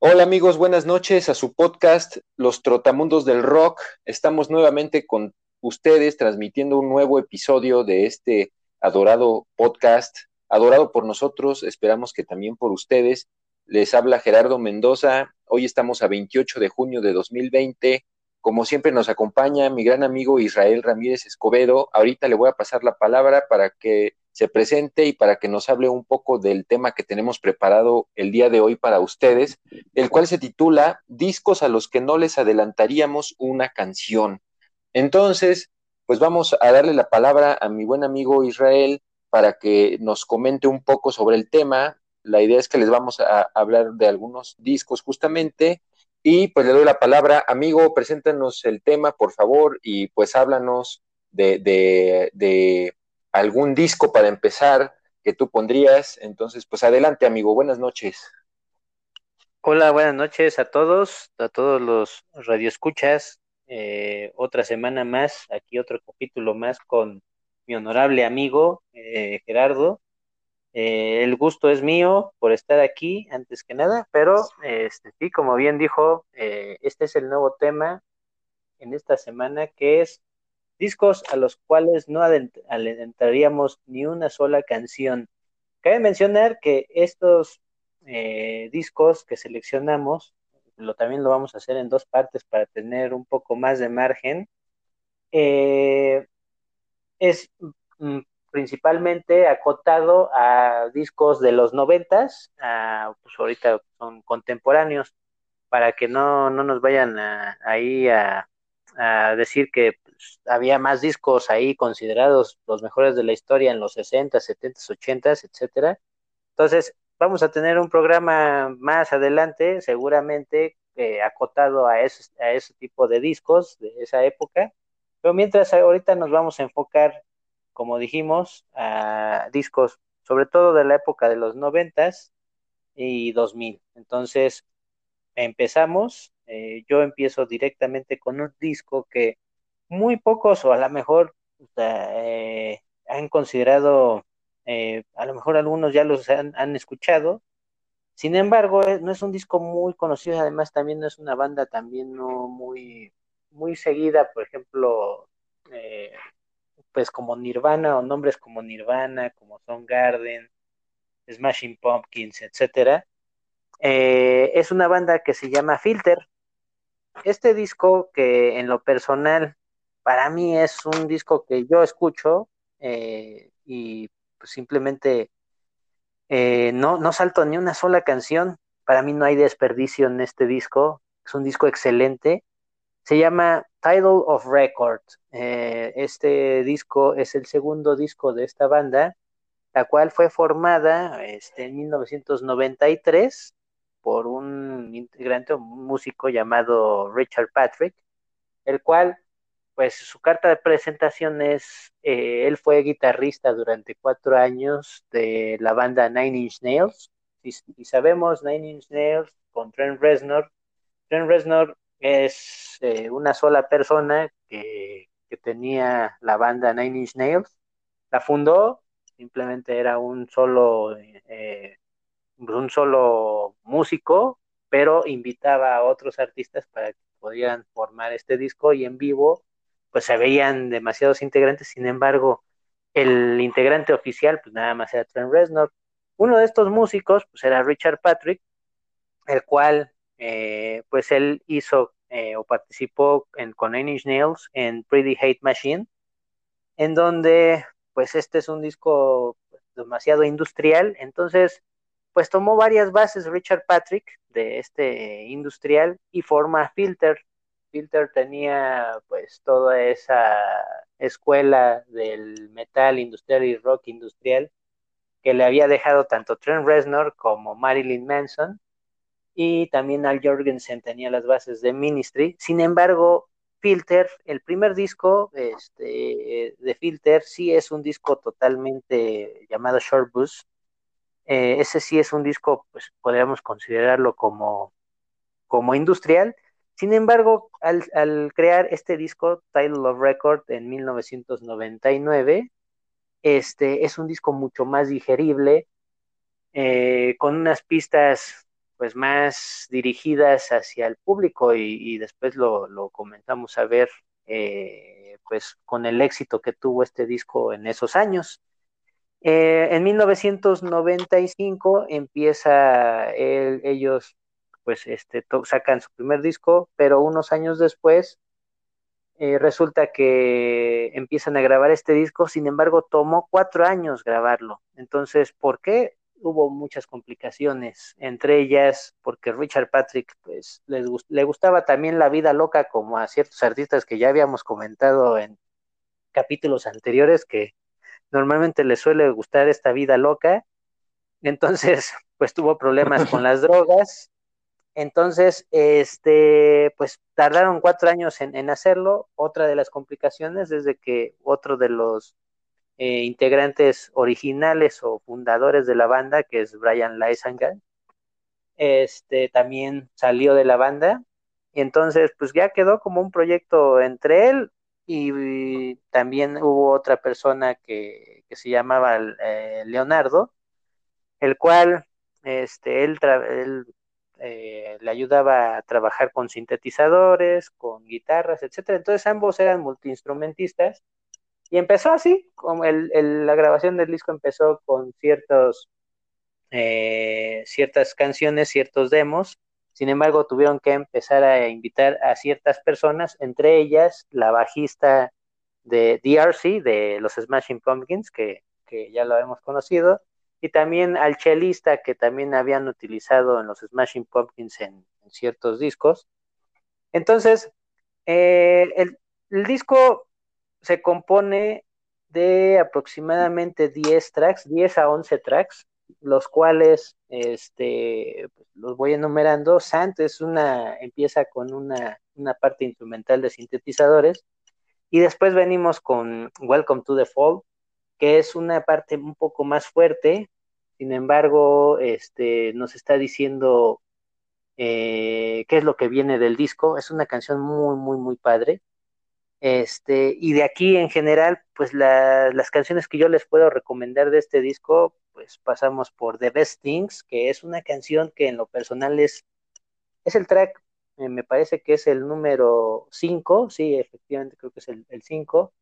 Hola amigos, buenas noches a su podcast Los Trotamundos del Rock. Estamos nuevamente con ustedes transmitiendo un nuevo episodio de este adorado podcast, adorado por nosotros, esperamos que también por ustedes. Les habla Gerardo Mendoza. Hoy estamos a 28 de junio de 2020. Como siempre nos acompaña mi gran amigo Israel Ramírez Escobedo. Ahorita le voy a pasar la palabra para que se presente y para que nos hable un poco del tema que tenemos preparado el día de hoy para ustedes, el cual se titula Discos a los que no les adelantaríamos una canción. Entonces, pues vamos a darle la palabra a mi buen amigo Israel para que nos comente un poco sobre el tema. La idea es que les vamos a hablar de algunos discos justamente y pues le doy la palabra, amigo, preséntanos el tema, por favor, y pues háblanos de, de, algún disco para empezar que tú pondrías. Entonces, pues adelante, amigo, buenas noches. Hola, buenas noches a todos, a todos los radioescuchas. Eh, otra semana más, aquí otro capítulo más con mi honorable amigo eh, Gerardo. Eh, el gusto es mío por estar aquí antes que nada, pero este, sí, como bien dijo, eh, este es el nuevo tema en esta semana que es discos a los cuales no adentraríamos ni una sola canción. Cabe mencionar que estos eh, discos que seleccionamos, lo, también lo vamos a hacer en dos partes para tener un poco más de margen, es mm, principalmente acotado a discos de los noventas, pues ahorita son contemporáneos, para que no, no nos vayan ahí a, decir que había más discos ahí considerados los mejores de la historia en los 60, 70, 80, etcétera. Entonces, vamos a tener un programa más adelante, seguramente eh, acotado a ese, a ese tipo de discos de esa época. Pero mientras ahorita nos vamos a enfocar como dijimos, a discos sobre todo de la época de los noventas y 2000. Entonces, empezamos, eh, yo empiezo directamente con un disco que muy pocos o a lo mejor eh, han considerado, eh, a lo mejor algunos ya los han, han escuchado, sin embargo, no es un disco muy conocido, además también no es una banda también no muy, muy seguida, por ejemplo, pues como Nirvana o nombres como Nirvana, como Garden, Smashing Pumpkins, etcétera, eh, es una banda que se llama Filter. Este disco que en lo personal para mí es un disco que yo escucho eh, y pues simplemente eh, no, no salto ni una sola canción. Para mí no hay desperdicio en este disco. Es un disco excelente. Se llama Title of Record. Eh, este disco es el segundo disco de esta banda, la cual fue formada este, en 1993 por un integrante, un músico llamado Richard Patrick, el cual, pues su carta de presentación es, eh, él fue guitarrista durante cuatro años de la banda Nine Inch Nails, y, sabemos Nine Inch Nails con Trent Reznor, Trent Reznor es eh, una sola persona que, tenía la banda Nine Inch Nails. La fundó, simplemente era un solo, eh, un solo músico, pero invitaba a otros artistas para que pudieran formar este disco y en vivo pues se veían demasiados integrantes, sin embargo el integrante oficial pues nada más era Trent Reznor. Uno de estos músicos pues era Richard Patrick, el cual eh, pues él hizo eh, o participó en, con Nine Nails en Pretty Hate Machine, en donde pues este es un disco demasiado industrial, entonces pues tomó varias bases Richard Patrick de este industrial y forma Filter. Filter tenía pues toda esa escuela del metal industrial y rock industrial que le había dejado tanto Trent Reznor como Marilyn Manson y también Al Jorgensen tenía las bases de Ministry. Sin embargo, Filter, el primer disco este, de Filter, sí es un disco totalmente llamado Short Bus. Eh, ese sí es un disco, pues podríamos considerarlo como, como industrial. Sin embargo, al, crear este disco, Title of Record, en 1999, este, es un disco mucho más digerible, eh, con unas pistas pues más dirigidas hacia el público y, después lo, lo, comenzamos a ver eh, pues con el éxito que tuvo este disco en esos años. Eh, en 1995 empieza ellos pues este sacan su primer disco, pero unos años después eh, resulta que empiezan a grabar este disco, sin embargo tomó cuatro años grabarlo. Entonces, ¿por qué? Hubo muchas complicaciones, entre ellas porque Richard Patrick pues le gustaba también la vida loca como a ciertos artistas que ya habíamos comentado en capítulos anteriores que normalmente les suele gustar esta vida loca. Entonces, pues tuvo problemas con las drogas entonces, este, pues tardaron cuatro años en, hacerlo. Otra de las complicaciones es de que otro de los eh, integrantes originales o fundadores de la banda, que es Brian Lysanger, este, también salió de la banda. Y entonces, pues ya quedó como un proyecto entre él y, también hubo otra persona que, se llamaba eh, Leonardo, el cual este, él, él eh, le ayudaba a trabajar con sintetizadores, con guitarras, etcétera. Entonces ambos eran multiinstrumentistas y empezó así, como el, la grabación del disco empezó con ciertos, eh, ciertas canciones, ciertos demos. Sin embargo, tuvieron que empezar a invitar a ciertas personas, entre ellas la bajista de DRC, de los Smashing Pumpkins, que, que ya lo hemos conocido, y también al chelista que también habían utilizado en los Smashing Pumpkins en, ciertos discos. Entonces, eh, el, disco se compone de aproximadamente 10 tracks, 10 a 11 tracks, los cuales este, pues, los voy enumerando. Sant es una, empieza con una, una parte instrumental de sintetizadores y después venimos con Welcome to the Fall, que es una parte un poco más fuerte, sin embargo, este, nos está diciendo eh, qué es lo que viene del disco. Es una canción muy, muy, muy padre. Este, y de aquí en general, pues las canciones que yo les puedo recomendar de este disco, pues pasamos por The Best Things, que es una canción que en lo personal es, es el track, eh, me parece que es el número 5, sí, efectivamente creo que es el 5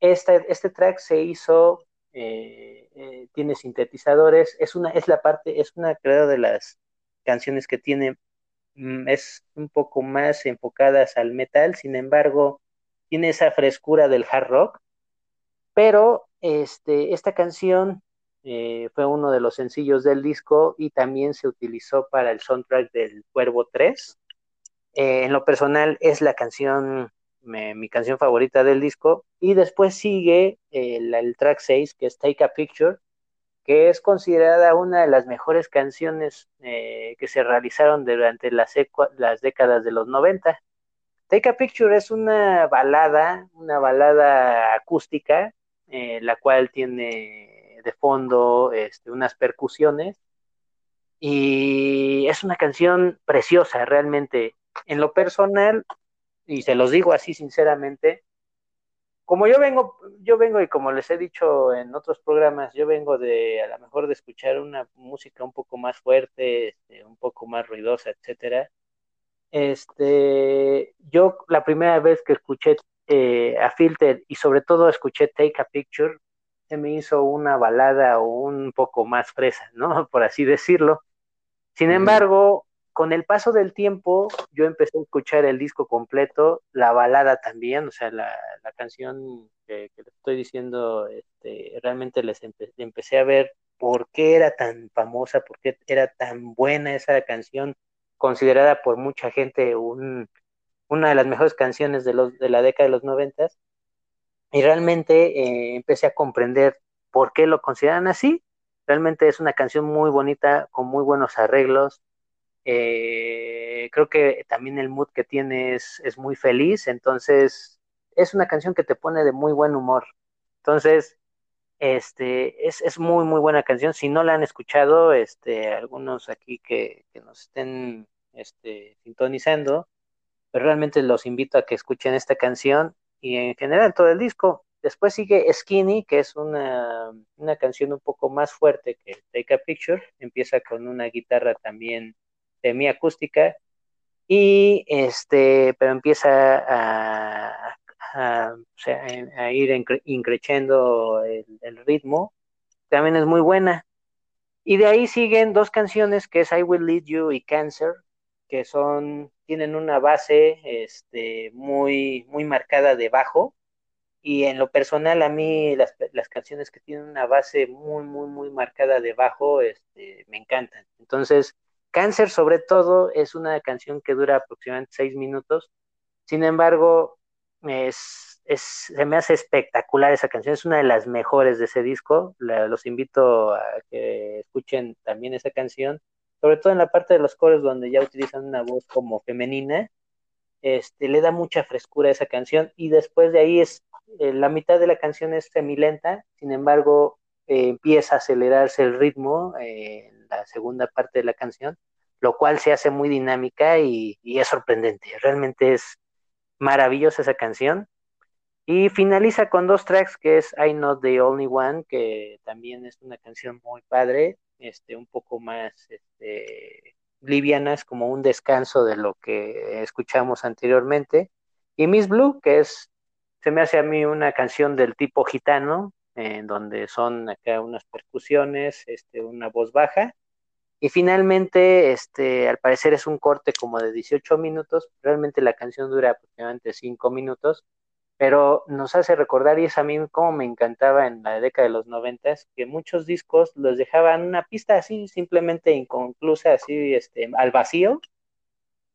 este, track se hizo, eh, eh, tiene sintetizadores, es una, es la parte, es una creo de las canciones que tiene, mm, es un poco más enfocadas al metal, sin embargo, tiene esa frescura del hard rock, pero este, esta canción eh, fue uno de los sencillos del disco y también se utilizó para el soundtrack del Cuervo 3. en lo personal es la canción mi canción favorita del disco. Y después sigue el, track 6, que es Take a Picture, que es considerada una de las mejores canciones eh, que se realizaron durante las, las décadas de los 90. Take a Picture es una balada, una balada acústica, eh, la cual tiene de fondo este, unas percusiones. Y es una canción preciosa, realmente. En lo personal, y se los digo así sinceramente, como yo vengo, yo vengo y como les he dicho en otros programas, yo vengo de a lo mejor de escuchar una música un poco más fuerte, este, un poco más ruidosa, etcétera. Este, yo la primera vez que escuché eh, a Filter y sobre todo escuché Take a Picture, se me hizo una balada o un poco más fresa, ¿no? Por así decirlo. Sin embargo, con el paso del tiempo, yo empecé a escuchar el disco completo, la balada también, o sea, la, canción que, les estoy diciendo, este, realmente les empecé a ver por qué era tan famosa, por qué era tan buena esa canción, considerada por mucha gente una de las mejores canciones de, los, de la década de los noventas, y realmente eh, empecé a comprender por qué lo consideran así. Realmente es una canción muy bonita, con muy buenos arreglos, eh, creo que también el mood que tiene es, muy feliz, entonces es una canción que te pone de muy buen humor. Entonces, este, es, muy, muy buena canción. Si no la han escuchado, este, algunos aquí que, nos estén este, sintonizando, pero pues realmente los invito a que escuchen esta canción y en general todo el disco. Después sigue Skinny, que es una, una canción un poco más fuerte que Take a Picture. Empieza con una guitarra también semiacústica y este, pero empieza a, a, ir increciendo el, el, ritmo, también es muy buena. Y de ahí siguen dos canciones que es I Will Lead You y Cancer, que son, tienen una base este, muy, muy marcada de bajo. Y en lo personal, a mí las, las canciones que tienen una base muy, muy, muy marcada de bajo, este, me encantan. Entonces, Cáncer, sobre todo, es una canción que dura aproximadamente seis minutos. Sin embargo, se me hace espectacular esa canción. Es una de las mejores de ese disco. los invito a que escuchen también esa canción, sobre todo en la parte de los coros donde ya utilizan una voz como femenina. Este, le da mucha frescura a esa canción y después de ahí es eh, la mitad de la canción es semilenta, sin embargo eh, empieza a acelerarse el ritmo eh, en la segunda parte de la canción, lo cual se hace muy dinámica y, es sorprendente. Realmente es maravillosa esa canción. Y finaliza con dos tracks que es I Not the Only One, que también es una canción muy padre, este, un poco más este, livianas, como un descanso de lo que escuchamos anteriormente. Y Miss Blue, que es, se me hace a mí una canción del tipo gitano, en donde son acá unas percusiones, este, una voz baja. Y finalmente, este, al parecer es un corte como de 18 minutos, realmente la canción dura aproximadamente 5 minutos, pero nos hace recordar, y es a mí como me encantaba en la década de los 90, que muchos discos los dejaban una pista así, simplemente inconclusa, así, este, al vacío,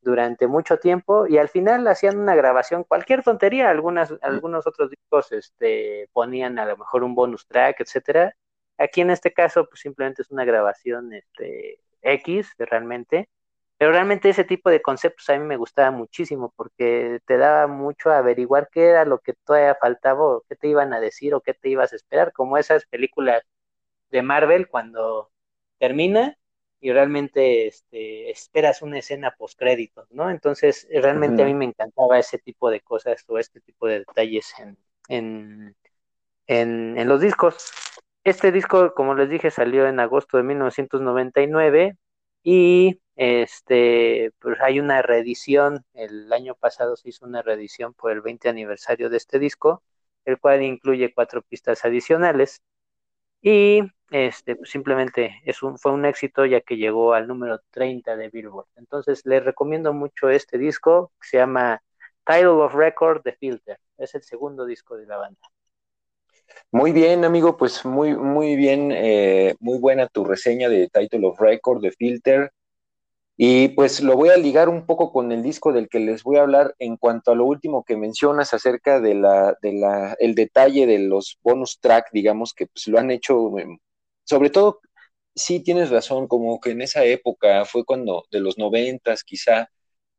durante mucho tiempo y al final hacían una grabación, cualquier tontería, algunas, algunos otros discos este, ponían a lo mejor un bonus track, etcétera. Aquí en este caso, pues simplemente es una grabación este, X realmente, pero realmente ese tipo de conceptos a mí me gustaba muchísimo porque te daba mucho a averiguar qué era lo que todavía faltaba o qué te iban a decir o qué te ibas a esperar, como esas películas de Marvel cuando termina y realmente este, esperas una escena post créditos, ¿no? Entonces, realmente a mí me encantaba ese tipo de cosas o este tipo de detalles en, en, en, en, los discos. Este disco, como les dije, salió en agosto de 1999 y este, pues hay una reedición, el año pasado se hizo una reedición por el 20 aniversario de este disco, el cual incluye cuatro pistas adicionales. Y este, pues, simplemente es un, fue un éxito ya que llegó al número 30 de Billboard. Entonces les recomiendo mucho este disco que se llama Title of Record The Filter. Es el segundo disco de la banda. Muy bien, amigo, pues muy, muy bien, eh, muy buena tu reseña de Title of Record The Filter. Y pues lo voy a ligar un poco con el disco del que les voy a hablar en cuanto a lo último que mencionas acerca de la, de la, el detalle de los bonus track, digamos que pues lo han hecho, sobre todo, sí tienes razón, como que en esa época fue cuando, de los noventas quizá,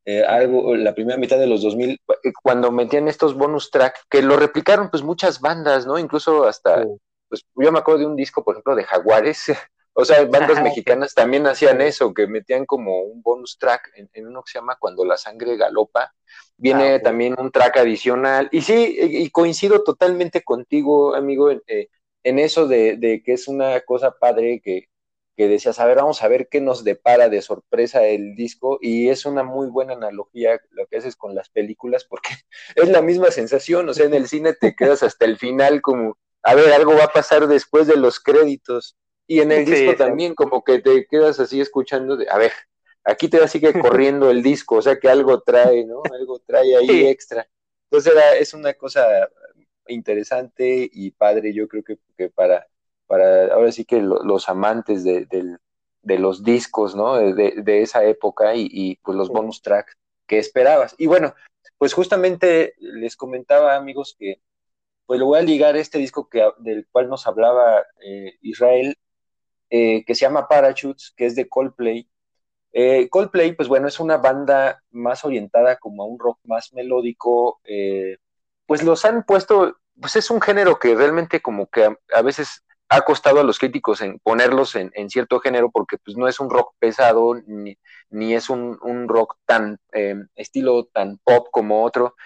eh, algo, la primera mitad de los 2000, eh, cuando metían estos bonus track, que lo replicaron pues muchas bandas, ¿no? Incluso hasta, pues yo me acuerdo de un disco, por ejemplo, de Jaguares, O sea, bandas mexicanas también hacían eso, que metían como un bonus track en, uno que se llama Cuando la sangre galopa. Viene ah, también un track adicional. Y sí, y coincido totalmente contigo, amigo, en, eh, eso de, que es una cosa padre que, que decías, a ver, vamos a ver qué nos depara de sorpresa el disco. Y es una muy buena analogía lo que haces con las películas, porque es la misma sensación. O sea, en el cine te quedas hasta el final como, a ver, algo va a pasar después de los créditos. Y en el disco también, como que te quedas así escuchando de, a ver, aquí te sigue corriendo el disco, o sea que algo trae, ¿no? Algo trae ahí extra. Entonces era, es una cosa interesante y padre, yo creo que, para, para ahora sí que los amantes de, los discos, ¿no? De, esa época y, pues los bonus tracks que esperabas. Y bueno, pues justamente les comentaba, amigos, que pues lo voy a ligar este disco que, del cual nos hablaba eh, Israel eh, que se llama Parachutes, que es de Coldplay. Eh, Coldplay, pues bueno, es una banda más orientada como a un rock más melódico. Eh, pues los han puesto, pues es un género que realmente como que a, veces ha costado a los críticos en ponerlos en, cierto género porque pues no es un rock pesado ni, ni es un, un, rock tan estilo tan pop como otro.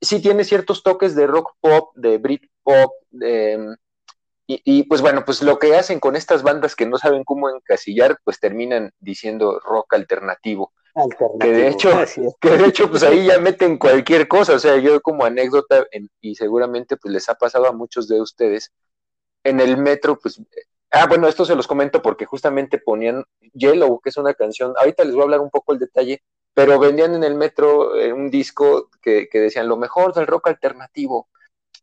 Sí tiene ciertos toques de rock pop, de Brit pop, de, y, pues bueno, pues lo que hacen con estas bandas que no saben cómo encasillar, pues terminan diciendo rock alternativo. Que de hecho, que de hecho, pues ahí ya meten cualquier cosa. O sea, yo como anécdota, y seguramente pues les ha pasado a muchos de ustedes, en el metro, pues, ah, bueno, esto se los comento porque justamente ponían Yellow, que es una canción, ahorita les voy a hablar un poco el detalle, pero vendían en el metro eh, un disco que, que decían lo mejor del rock alternativo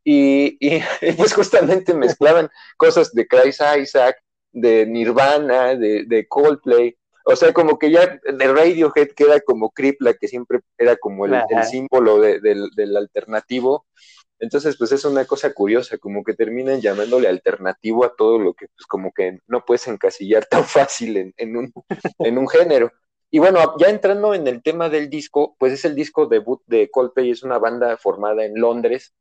y, pues justamente mezclaban cosas de Chris Isaac, de Nirvana, de, Coldplay, o sea, como que ya de Radiohead queda como Creep, la que siempre era como el, símbolo del, alternativo. Entonces, pues es una cosa curiosa, como que terminan llamándole alternativo a todo lo que, pues como que no puedes encasillar tan fácil en, un, en un género. Y bueno, ya entrando en el tema del disco, pues es el disco debut de Coldplay, es una banda formada en Londres,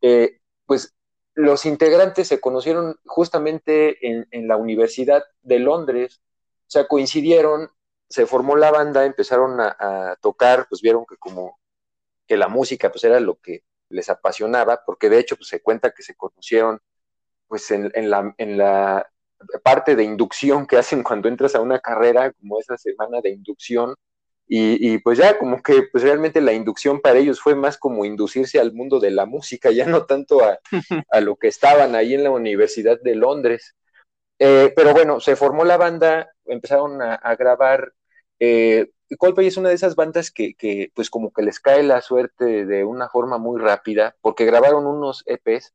eh, pues los integrantes se conocieron justamente en, la Universidad de Londres, o sea, coincidieron, se formó la banda, empezaron a, tocar, pues vieron que como que la música pues era lo que les apasionaba, porque de hecho pues se cuenta que se conocieron pues en, la, en la parte de inducción que hacen cuando entras a una carrera, como esa semana de inducción, y, pues ya como que pues realmente la inducción para ellos fue más como inducirse al mundo de la música, ya no tanto a, lo que estaban ahí en la Universidad de Londres. Eh, pero bueno, se formó la banda, empezaron a, grabar. Eh, Coldplay es una de esas bandas que, que, pues como que les cae la suerte de una forma muy rápida, porque grabaron unos EPs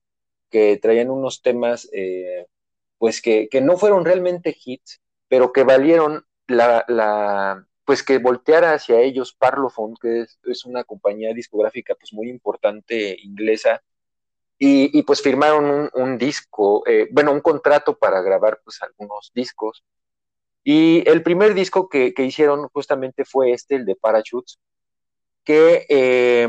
que traían unos temas eh, pues que, que, no fueron realmente hits, pero que valieron la, la pues que volteara hacia ellos Parlophone, que es, una compañía discográfica pues muy importante inglesa, y, pues firmaron un, disco, eh, bueno, un contrato para grabar pues algunos discos. Y el primer disco que, hicieron justamente fue este, el de Parachutes, que eh,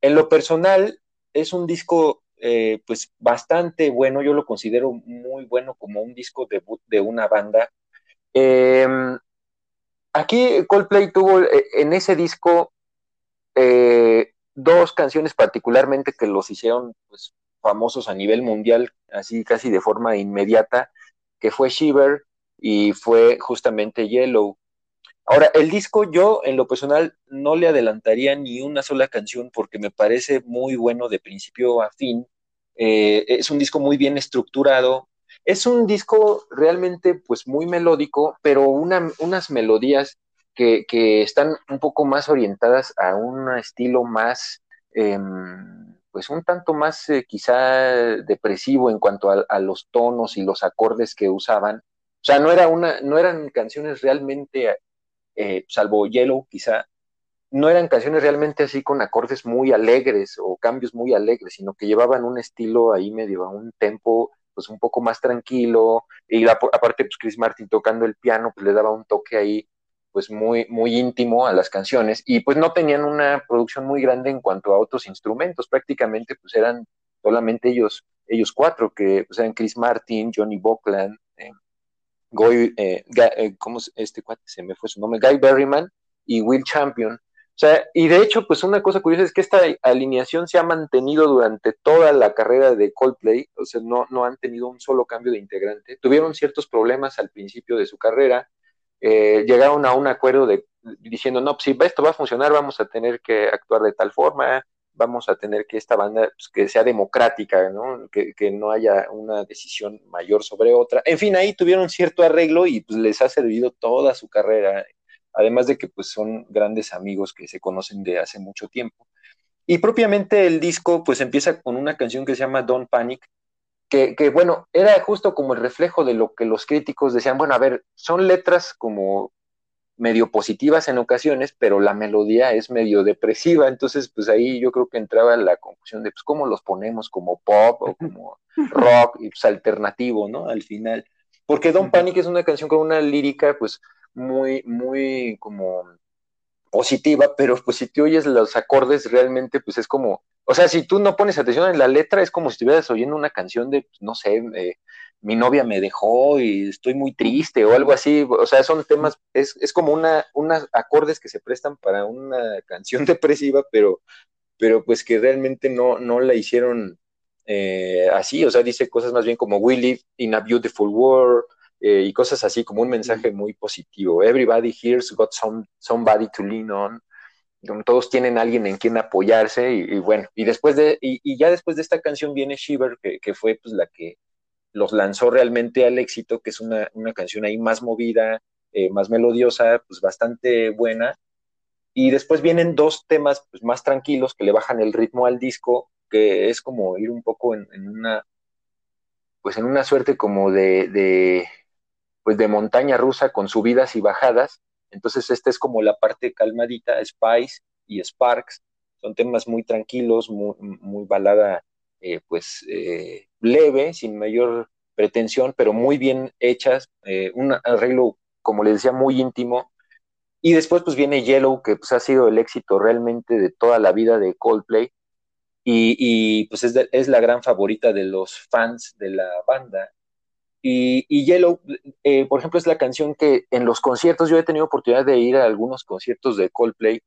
en lo personal es un disco eh, pues bastante bueno, yo lo considero muy bueno como un disco debut de una banda. Aquí Coldplay tuvo eh, en ese disco eh, dos canciones particularmente que los hicieron pues, famosos a nivel mundial, así casi de forma inmediata, que fue Shiver y fue justamente Yellow. Ahora, el disco yo en lo personal no le adelantaría ni una sola canción porque me parece muy bueno de principio a fin. Eh, es un disco muy bien estructurado, es un disco realmente pues muy melódico, pero unas melodías que, están un poco más orientadas a un estilo más, em, pues un tanto más eh, quizá depresivo en cuanto a, los tonos y los acordes que usaban. O sea, no, era una, no eran canciones realmente, eh, salvo Yellow quizá, no eran canciones realmente así con acordes muy alegres o cambios muy alegres, sino que llevaban un estilo ahí medio a un tempo pues un poco más tranquilo, y aparte pues Chris Martin tocando el piano, pues le daba un toque ahí pues muy, muy íntimo a las canciones, y pues no tenían una producción muy grande en cuanto a otros instrumentos, prácticamente pues eran solamente ellos, ellos cuatro, que pues eran Chris Martin, Johnny Buckland, eh, Goy, eh, eh, ¿cómo este cuate? Se me fue su nombre, Guy Berryman y Will Champion, o sea, y de hecho, pues una cosa curiosa es que esta alineación se ha mantenido durante toda la carrera de Coldplay, o sea, no, no han tenido un solo cambio de integrante. Tuvieron ciertos problemas al principio de su carrera, eh, llegaron a un acuerdo de diciendo, no, pues si esto va a funcionar, vamos a tener que actuar de tal forma, vamos a tener que esta banda pues, que sea democrática, ¿no? Que, que, no haya una decisión mayor sobre otra. En fin, ahí tuvieron cierto arreglo y pues les ha servido toda su carrera además de que pues son grandes amigos que se conocen de hace mucho tiempo. Y propiamente el disco pues empieza con una canción que se llama Don't Panic, que, que, bueno, era justo como el reflejo de lo que los críticos decían, bueno, a ver, son letras como medio positivas en ocasiones, pero la melodía es medio depresiva, entonces pues ahí yo creo que entraba la confusión de pues cómo los ponemos como pop o como rock y pues alternativo, ¿no? Al final, porque Don't Panic es una canción con una lírica pues muy, muy como positiva, pero pues si te oyes los acordes realmente pues es como, o sea, si tú no pones atención en la letra es como si estuvieras oyendo una canción de, pues, no sé, mi novia me dejó y estoy muy triste o algo así, o sea, son temas, es, es como una, unas acordes que se prestan para una canción depresiva, pero, pero pues que realmente no, no la hicieron eh, así, o sea, dice cosas más bien como We live in a beautiful world eh, y cosas así, como un mensaje muy positivo. Everybody here's got some, somebody to lean on. Todos tienen alguien en quien apoyarse y, bueno, y después de, y, ya después de esta canción viene Shiver, que, que, fue pues la que los lanzó realmente al éxito, que es una, una canción ahí más movida, eh, más melodiosa, pues bastante buena. Y después vienen dos temas pues, más tranquilos que le bajan el ritmo al disco, que es como ir un poco en, una, pues en una suerte como de, de, pues de montaña rusa con subidas y bajadas. Entonces esta es como la parte calmadita, Spice y Sparks, son temas muy tranquilos, muy, muy balada, eh, pues eh, leve, sin mayor pretensión, pero muy bien hechas, un arreglo como les decía, muy íntimo. Y después pues viene Yellow, que pues ha sido el éxito realmente de toda la vida de Coldplay. Y, pues es, la gran favorita de los fans de la banda. Y, Yellow, eh, por ejemplo, es la canción que en los conciertos, yo he tenido oportunidad de ir a algunos conciertos de Coldplay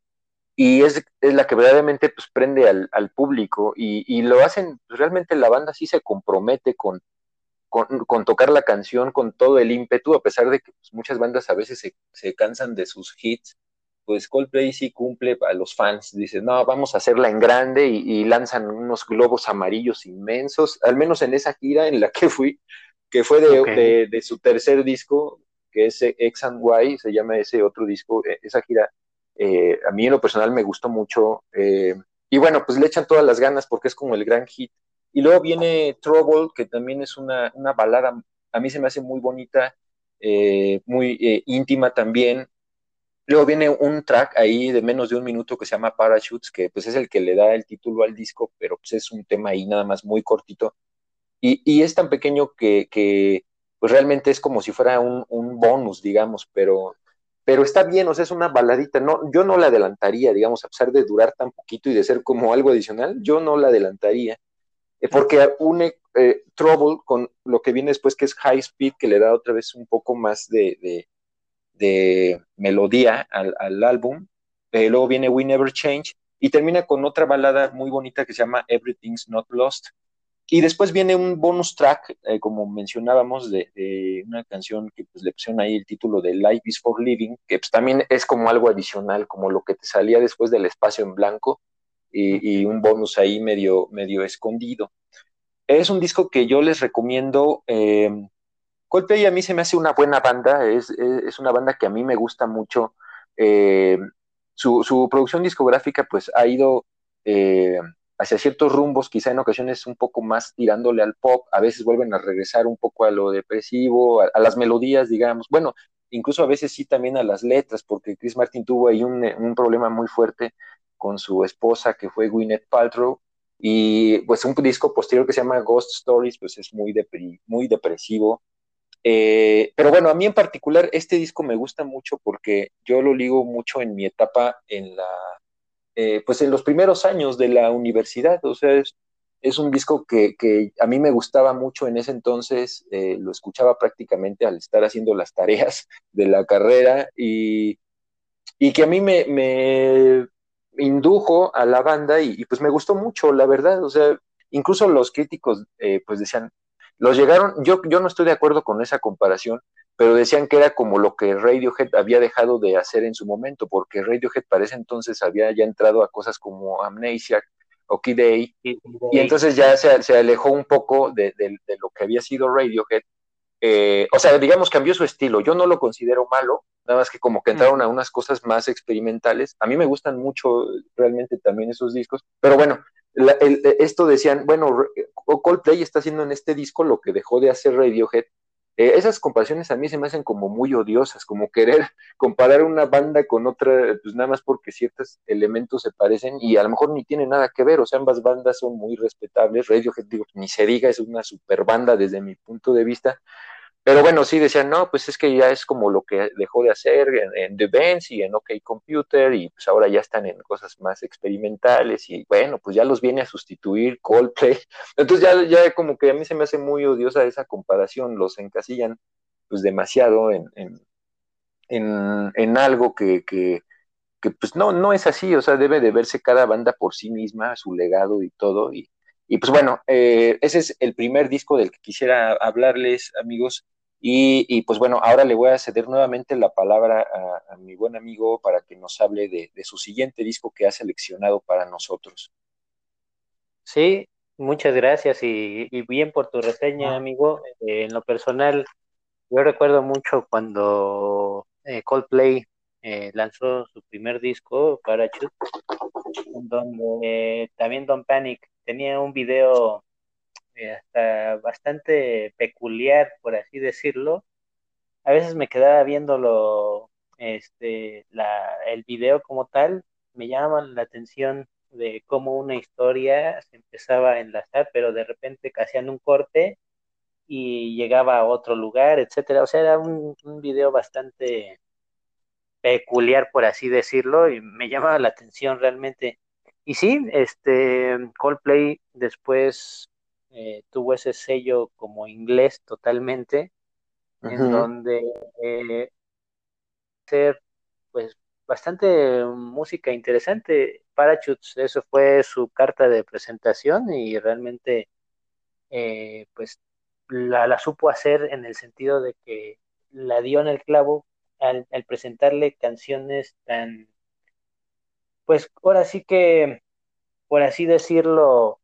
y es, la que verdaderamente pues, prende al, público y, y, lo hacen, pues, realmente la banda sí se compromete con, con, tocar la canción con todo el ímpetu, a pesar de que pues, muchas bandas a veces se, cansan de sus hits, pues Coldplay sí cumple a los fans, dice, no, vamos a hacerla en grande y, lanzan unos globos amarillos inmensos, al menos en esa gira en la que fui, que fue de, su tercer disco, que es X and Y, se llama ese otro disco, e, esa gira, eh, a mí en lo personal me gustó mucho, eh, y bueno, pues le echan todas las ganas porque es como el gran hit y luego viene Trouble, que también es una, balada, a mí se me hace muy bonita, eh, muy eh, íntima también. Luego viene un track ahí de menos de un minuto que se llama Parachutes, que pues es el que le da el título al disco, pero pues es un tema ahí nada más muy cortito. Y, es tan pequeño que, pues realmente es como si fuera un, un, bonus, digamos, pero, pero está bien, o sea, es una baladita. No, yo no la adelantaría, digamos, a pesar de durar tan poquito y de ser como algo adicional, yo no la adelantaría. Eh, porque une eh, Trouble con lo que viene después, que es High Speed, que le da otra vez un poco más de, melodía al, álbum. Eh, luego viene We Never Change y termina con otra balada muy bonita que se llama Everything's Not Lost. Y después viene un bonus track, como mencionábamos, de, una canción que pues, le pusieron ahí el título de Life is for Living, que pues, también es como algo adicional, como lo que te salía después del espacio en blanco y, un bonus ahí medio, medio escondido. Es un disco que yo les recomiendo. Eh, Coldplay a mí se me hace una buena banda, es, una banda que a mí me gusta mucho. Eh, su, producción discográfica pues ha ido eh, hacia ciertos rumbos, quizá en ocasiones un poco más tirándole al pop, a veces vuelven a regresar un poco a lo depresivo, a, las melodías, digamos. Bueno, incluso a veces sí también a las letras, porque Chris Martin tuvo ahí un, un problema muy fuerte con su esposa que fue Gwyneth Paltrow y pues un disco posterior que se llama Ghost Stories pues es muy, muy depresivo. Eh, pero bueno, a mí en particular este disco me gusta mucho porque yo lo ligo mucho en mi etapa en la, eh, pues en los primeros años de la universidad, o sea, es, un disco que, a mí me gustaba mucho en ese entonces, eh, lo escuchaba prácticamente al estar haciendo las tareas de la carrera y, y que a mí me, indujo a la banda y, pues me gustó mucho, la verdad, o sea, incluso los críticos eh, pues decían, los llegaron, yo, yo no estoy de acuerdo con esa comparación, pero decían que era como lo que Radiohead había dejado de hacer en su momento, porque Radiohead para ese entonces había ya entrado a cosas como Amnesia o Kid Day, y entonces ya se, se alejó un poco de, de, lo que había sido Radiohead, eh, o sea, digamos, cambió su estilo, yo no lo considero malo, nada más que como que entraron a unas cosas más experimentales. A mí me gustan mucho realmente también esos discos, pero bueno, esto decían, bueno, Coldplay está haciendo en este disco lo que dejó de hacer Radiohead. Eh, esas comparaciones a mí se me hacen como muy odiosas, como querer comparar una banda con otra, pues nada más porque ciertos elementos se parecen y a lo mejor ni tienen nada que ver, o sea, ambas bandas son muy respetables, Radiohead, digo, ni se diga, es una super banda desde mi punto de vista, pero bueno, sí decían, no, pues es que ya es como lo que dejó de hacer en, The Bands y en OK Computer y pues ahora ya están en cosas más experimentales y bueno, pues ya los viene a sustituir Coldplay. Entonces ya, ya como que a mí se me hace muy odiosa esa comparación, los encasillan pues demasiado en, en, en, algo que, que, que, pues no, no es así, o sea, debe de verse cada banda por sí misma, su legado y todo y Y pues bueno, eh, ese es el primer disco del que quisiera hablarles, amigos. Y, pues bueno, ahora le voy a ceder nuevamente la palabra a, mi buen amigo para que nos hable de, su siguiente disco que ha seleccionado para nosotros. Sí, muchas gracias y, bien por tu reseña, amigo. Eh, en lo personal, yo recuerdo mucho cuando eh, Coldplay eh, lanzó su primer disco, Parachute, donde también Don Panic tenía un video eh, hasta bastante peculiar, por así decirlo. A veces me quedaba viéndolo, este, la, el video como tal, me llama la atención de cómo una historia se empezaba a enlazar, pero de repente hacían un corte y llegaba a otro lugar, etcétera. O sea, era un, un video bastante peculiar, por así decirlo, y me llamaba la atención realmente. Y sí, este Coldplay después eh, tuvo ese sello como inglés totalmente, en donde eh, ser pues bastante música interesante. Parachutes, eso fue su carta de presentación y realmente eh, pues la, la, supo hacer en el sentido de que la dio en el clavo al, al presentarle canciones tan pues ahora sí que por así decirlo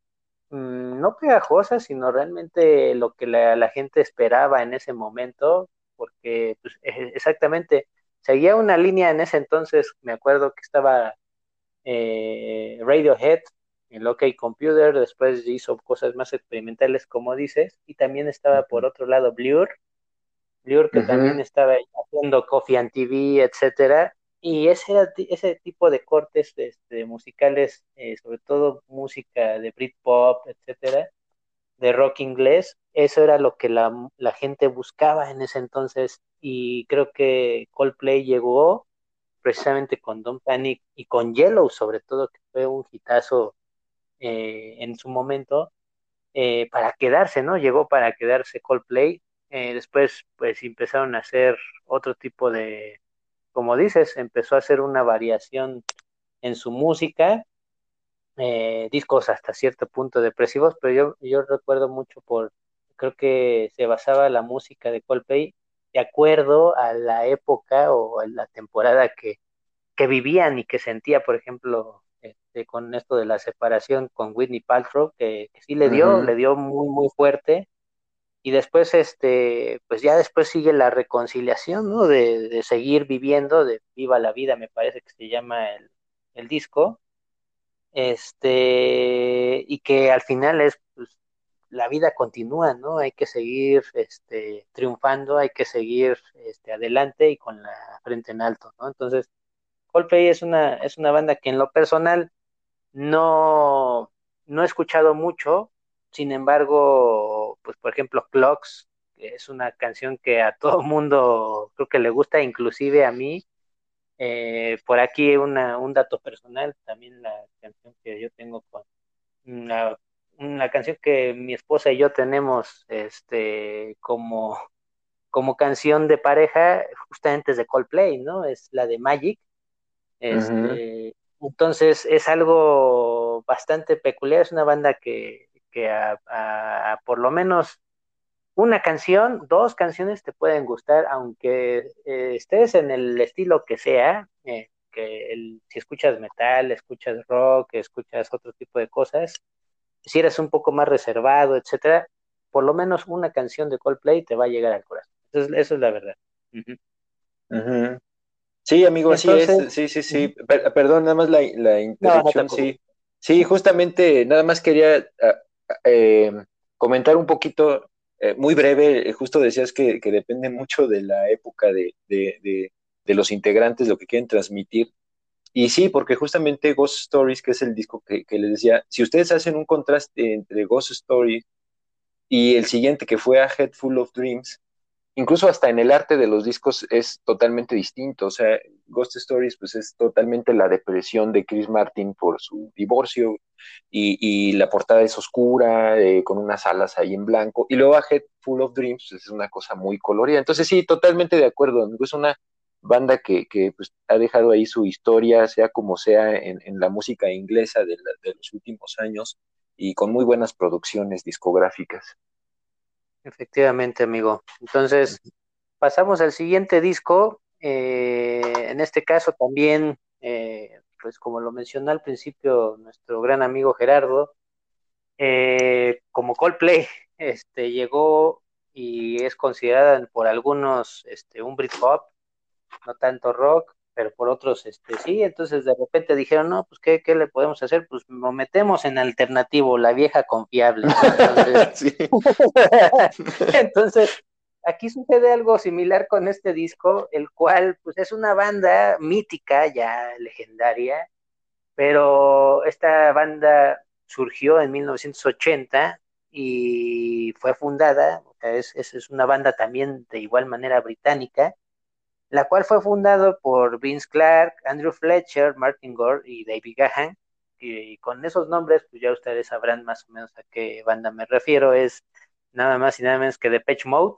no pegajosa, sino realmente lo que la, gente esperaba en ese momento, porque pues, e, exactamente seguía una línea en ese entonces, me acuerdo que estaba eh, Radiohead, el OK Computer, después hizo cosas más experimentales, como dices, y también estaba por otro lado Blur, Blur que también estaba haciendo Coffee and TV, etcétera, y ese, ese tipo de cortes este, musicales, eh, sobre todo música de Britpop, etcétera, de rock inglés, eso era lo que la, la, gente buscaba en ese entonces. Y creo que Coldplay llegó precisamente con Don't Panic y con Yellow, sobre todo, que fue un hitazo eh, en su momento, eh, para quedarse, ¿no? Llegó para quedarse Coldplay. después, pues empezaron a hacer otro tipo de, como dices, empezó a hacer una variación en su música, eh, discos hasta cierto punto depresivos, pero yo, yo recuerdo mucho por, creo que se basaba la música de Coldplay de acuerdo a la época o a la temporada que, que vivían y que sentía, por ejemplo, este, con esto de la separación con Whitney Paltrow, que, sí le dio, le dio muy, muy fuerte, y después, este, pues ya después sigue la reconciliación, ¿no? De, seguir viviendo, de Viva la Vida, me parece que se llama el, el disco, este, y que al final es, pues, la vida continúa, ¿no? Hay que seguir, este, triunfando, hay que seguir, este, adelante y con la frente en alto, ¿no? Entonces, Coldplay es una, es una banda que en lo personal no, no he escuchado mucho, sin embargo, pues por ejemplo, Clocks, que es una canción que a todo mundo creo que le gusta, inclusive a mí. Eh, por aquí una, un dato personal, también la canción que yo tengo con una, una canción que mi esposa y yo tenemos este como, como canción de pareja, justamente es de Coldplay, ¿no? Es la de Magic. Este, Entonces es algo bastante peculiar, es una banda que que a, por lo menos una canción, dos canciones te pueden gustar, aunque eh, estés en el estilo que sea, eh, que el, si escuchas metal, escuchas rock, escuchas otro tipo de cosas, si eres un poco más reservado, etcétera, por lo menos una canción de Coldplay te va a llegar al corazón. Eso es, la verdad. Sí, amigo, así es. Sí, sí, sí. perdón, nada más la, la interrupción. sí. sí, justamente, nada más quería ah, eh, comentar un poquito, eh, muy breve, eh, justo decías que, depende mucho de la época de, los integrantes, lo que quieren transmitir. Y sí, porque justamente Ghost Stories, que es el disco que, que les decía, si ustedes hacen un contraste entre Ghost Stories y el siguiente que fue A Head Full of Dreams, incluso hasta en el arte de los discos es totalmente distinto. O sea, Ghost Stories, pues es totalmente la depresión de Chris Martin por su divorcio y, la portada es oscura, eh, con unas alas ahí en blanco. Y luego A Head Full of Dreams pues, es una cosa muy colorida. Entonces, sí, totalmente de acuerdo. Es una banda que, que pues, ha dejado ahí su historia, sea como sea, en, la música inglesa de, de los últimos años y con muy buenas producciones discográficas. Efectivamente, amigo. Entonces, pasamos al siguiente disco. Eh, en este caso también, eh, pues como lo mencionó al principio nuestro gran amigo Gerardo, eh, como Coldplay, este, llegó y es considerada por algunos este, un Britpop, no tanto rock, pero por otros este, sí, entonces de repente dijeron, no, pues ¿qué, qué le podemos hacer? Pues lo metemos en alternativo, la vieja confiable. Entonces, aquí sucede algo similar con este disco, el cual pues es una banda mítica, ya legendaria, pero esta banda surgió en 1980 y fue fundada, es, es una banda también de igual manera británica, la cual fue fundado por Vince Clark, Andrew Fletcher, Martin Gore y David Gahan. Y, con esos nombres, pues ya ustedes sabrán más o menos a qué banda me refiero. Es nada más y nada menos que Depeche Mode.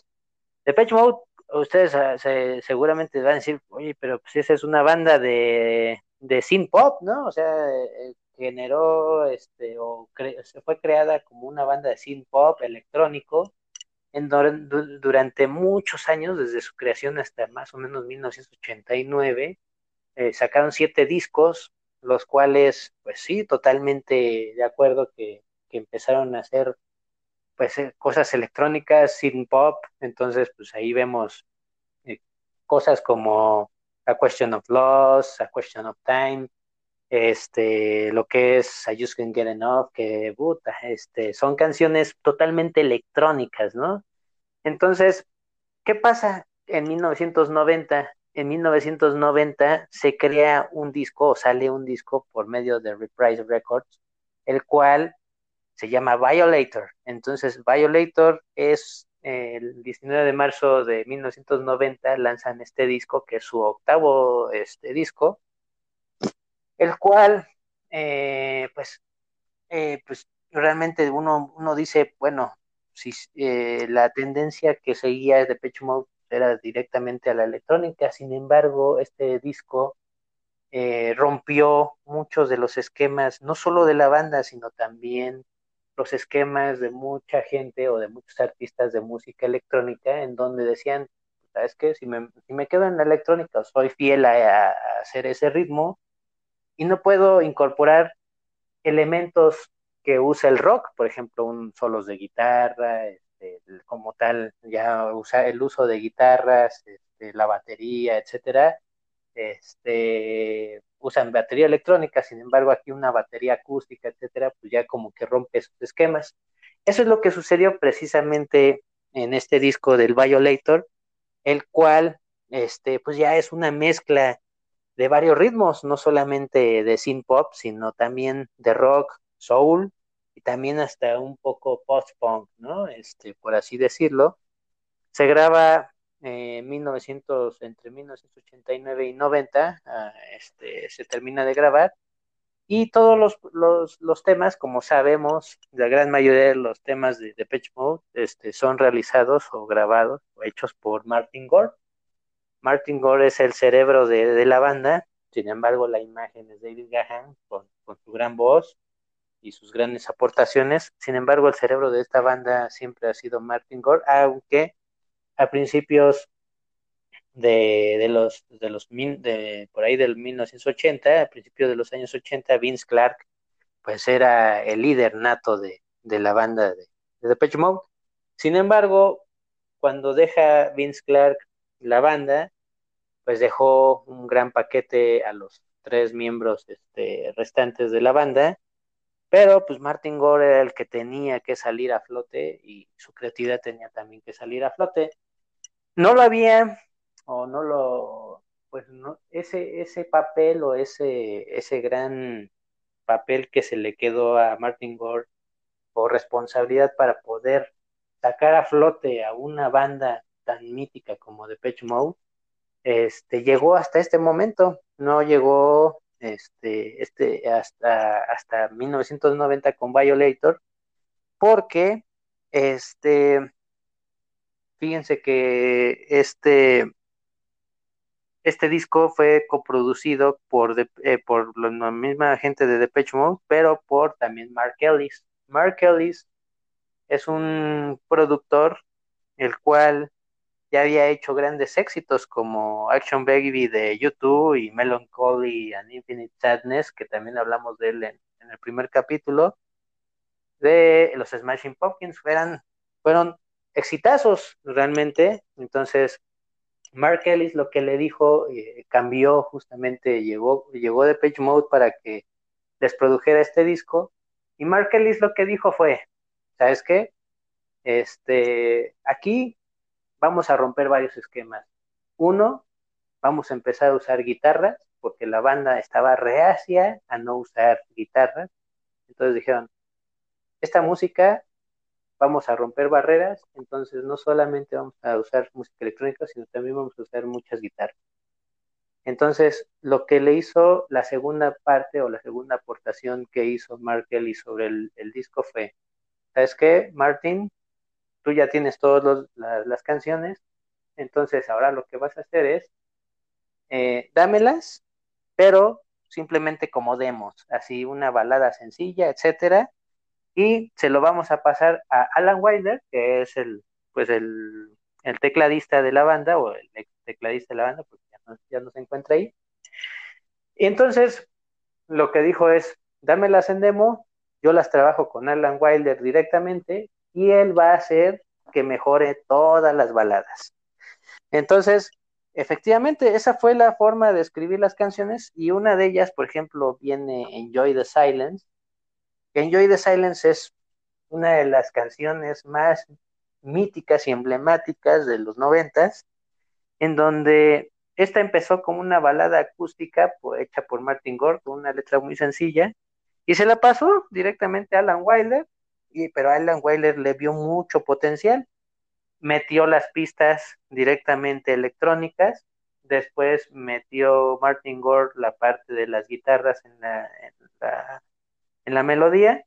Depeche Mode, ustedes ah, seguramente van a decir, oye, pero pues esa es una banda de, de synth pop, ¿no? O sea, eh, generó, este, o se fue creada como una banda de synth pop electrónico durante muchos años, desde su creación hasta más o menos 1989, eh, sacaron siete discos, los cuales, pues sí, totalmente de acuerdo que, empezaron a hacer pues eh, cosas electrónicas, sin pop, entonces pues ahí vemos eh, cosas como A Question of Loss, A Question of Time, este, lo que es I Just Can't Get Enough, que puta, este, son canciones totalmente electrónicas, ¿no? Entonces, ¿qué pasa en 1990? En 1990 se crea un disco o sale un disco por medio de Reprise Records, el cual se llama Violator. Entonces, Violator es el 19 de marzo de 1990 lanzan este disco, que es su octavo este disco, el cual, eh, pues, eh, pues realmente uno, uno dice, bueno, si eh, la tendencia que seguía de Pitch Mode era directamente a la electrónica, sin embargo, este disco eh, rompió muchos de los esquemas, no solo de la banda, sino también los esquemas de mucha gente o de muchos artistas de música electrónica, en donde decían, ¿sabes qué? Si me, si me quedo en la electrónica, soy fiel a hacer ese ritmo, y no puedo incorporar elementos que usa el rock, por ejemplo, un solos de guitarra, este, como tal, ya usa el uso de guitarras, este, la batería, etcétera, este, usan batería electrónica, sin embargo, aquí una batería acústica, etcétera, pues ya como que rompe esos esquemas. Eso es lo que sucedió precisamente en este disco del Violator, el cual, este, pues ya es una mezcla de varios ritmos, no solamente de synth pop, sino también de rock, soul y también hasta un poco post-punk, ¿no? Este, por así decirlo. Se graba eh, 1900, entre 1989 y 90, ah, este, se termina de grabar. Y todos los, los, los, temas, como sabemos, la gran mayoría de los temas de Depeche Mode este, son realizados o grabados o hechos por Martin Gore. Martin Gore es el cerebro de, de la banda, sin embargo, la imagen es David Gahan con, con su gran voz y sus grandes aportaciones. Sin embargo, el cerebro de esta banda siempre ha sido Martin Gore, aunque a principios de, de los de los de por ahí del 1980, a principios de los años 80, Vince Clark pues era el líder nato de, de la banda de, de Depeche Mode. Sin embargo, cuando deja Vince Clark la banda, pues dejó un gran paquete a los tres miembros este, restantes de la banda pero pues Martin Gore era el que tenía que salir a flote y su creatividad tenía también que salir a flote. No lo había, o no lo, pues no, ese, ese papel o ese, ese gran papel que se le quedó a Martin Gore o responsabilidad para poder sacar a flote a una banda tan mítica como Depeche Mode, este, llegó hasta este momento, no llegó este, este, hasta, hasta 1990 con Violator, porque este, fíjense que este, este disco fue coproducido por, eh, por la misma gente de Depeche Mode, pero por también Mark Ellis. Mark Ellis es un productor el cual ya había hecho grandes éxitos como Action Baby de YouTube y Melancholy and Infinite Sadness, que también hablamos de él en, el primer capítulo, de los Smashing Pumpkins, fueron, exitazos realmente. Entonces, Mark Ellis lo que le dijo eh, cambió justamente, llegó, llegó de Page Mode para que les produjera este disco. Y Mark Ellis lo que dijo fue, ¿sabes qué? Este, aquí vamos a romper varios esquemas. Uno, vamos a empezar a usar guitarras, porque la banda estaba reacia a no usar guitarras. Entonces dijeron, esta música vamos a romper barreras, entonces no solamente vamos a usar música electrónica, sino también vamos a usar muchas guitarras. Entonces, lo que le hizo la segunda parte o la segunda aportación que hizo Mark Kelly sobre el, el disco fue, ¿sabes qué, Martin? Tú ya tienes todas las canciones, entonces ahora lo que vas a hacer es, eh, dámelas, pero simplemente como demos, así una balada sencilla, etcétera, y se lo vamos a pasar a Alan Wilder, que es el, pues el, tecladista de la banda, o el ex tecladista de la banda, porque ya no, ya no se encuentra ahí. Y entonces, lo que dijo es, dámelas en demo, yo las trabajo con Alan Wilder directamente y él va a hacer que mejore todas las baladas. Entonces, efectivamente, esa fue la forma de escribir las canciones y una de ellas, por ejemplo, viene Enjoy the Silence. Enjoy the Silence es una de las canciones más míticas y emblemáticas de los noventas, en donde esta empezó como una balada acústica hecha por Martin Gore, con una letra muy sencilla, y se la pasó directamente a Alan Wilder, pero Alan Weiler le vio mucho potencial, metió las pistas directamente electrónicas, después metió Martin Gore la parte de las guitarras en la, en la, melodía,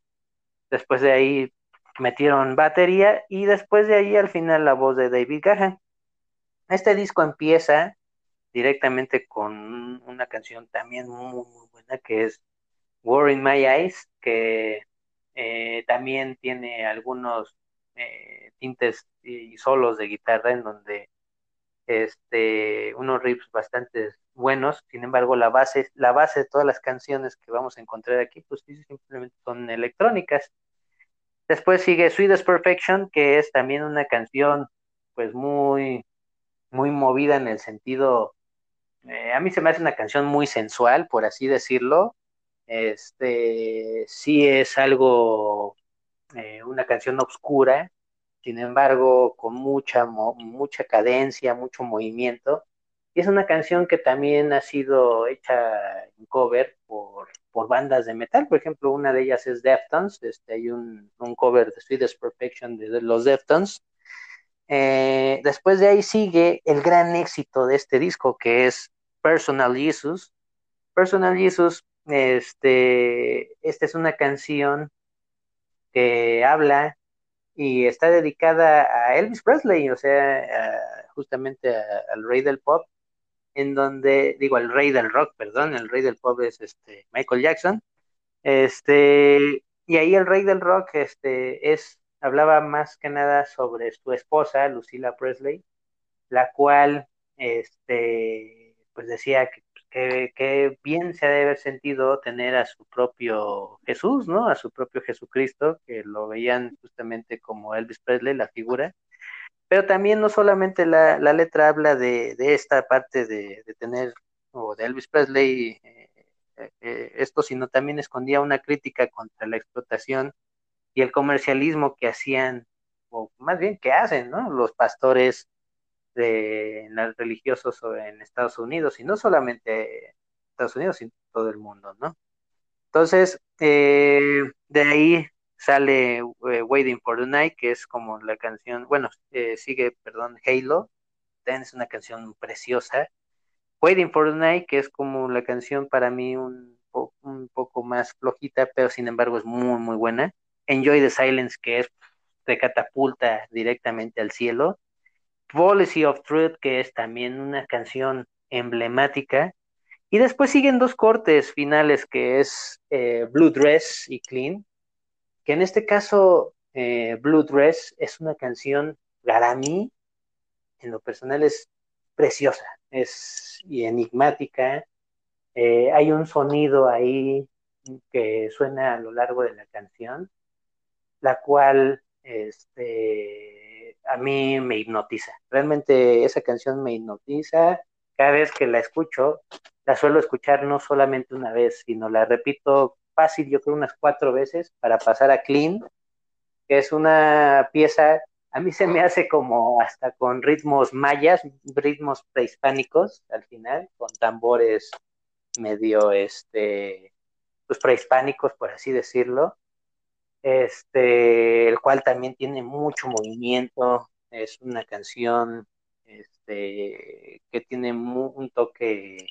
después de ahí metieron batería y después de ahí al final la voz de David Gahan. Este disco empieza directamente con una canción también muy, muy buena que es War in My Eyes, que eh, también tiene algunos eh, tintes y solos de guitarra en donde este, unos riffs bastante buenos, sin embargo la base, la base de todas las canciones que vamos a encontrar aquí, pues simplemente son electrónicas. Después sigue Sweetest Perfection, que es también una canción pues muy, muy movida en el sentido, eh, a mí se me hace una canción muy sensual, por así decirlo, este sí es algo, eh, una canción oscura, sin embargo, con mucha, mucha cadencia, mucho movimiento. Y es una canción que también ha sido hecha en cover por, por bandas de metal. Por ejemplo, una de ellas es Deftones. Este, hay un, un cover de Sweetest Perfection de, los Deftones. Eh, después de ahí sigue el gran éxito de este disco, que es Personal Jesus. Personal Jesus este, esta es una canción que habla y está dedicada a Elvis Presley, o sea, justamente al rey del pop, en donde, digo, al rey del rock, perdón, el rey del pop es este Michael Jackson. Este, y ahí el rey del rock este es hablaba más que nada sobre su esposa, Lucilla Presley, la cual este pues decía que que, bien se ha de haber sentido tener a su propio Jesús, ¿no? A su propio Jesucristo, que lo veían justamente como Elvis Presley, la figura. Pero también no solamente la, letra habla de, esta parte de, tener, o de Elvis Presley, eh, eh, esto, sino también escondía una crítica contra la explotación y el comercialismo que hacían, o más bien que hacen, ¿no? Los pastores de religiosos en Estados Unidos, y no solamente Estados Unidos, sino todo el mundo, ¿no? Entonces, eh, de ahí sale eh, Waiting for the Night, que es como la canción, bueno, eh, sigue, perdón, Halo, es una canción preciosa. Waiting for the Night, que es como la canción para mí un, un poco más flojita, pero sin embargo es muy, muy buena. Enjoy the Silence, que es de catapulta directamente al cielo. Policy of Truth, que es también una canción emblemática. Y después siguen dos cortes finales, que es eh, Blue Dress y Clean. que en este caso eh, Blue Dress es una canción para en lo personal es preciosa, es y enigmática. Eh, hay un sonido ahí que suena a lo largo de la canción, la cual este, a mí me hipnotiza. Realmente esa canción me hipnotiza. Cada vez que la escucho, la suelo escuchar no solamente una vez, sino la repito fácil, yo creo unas cuatro veces para pasar a Clean, que es una pieza, a mí se me hace como hasta con ritmos mayas, ritmos prehispánicos al final, con tambores medio, este, pues prehispánicos, por así decirlo, este, el cual también tiene mucho movimiento, es una canción este, que tiene un toque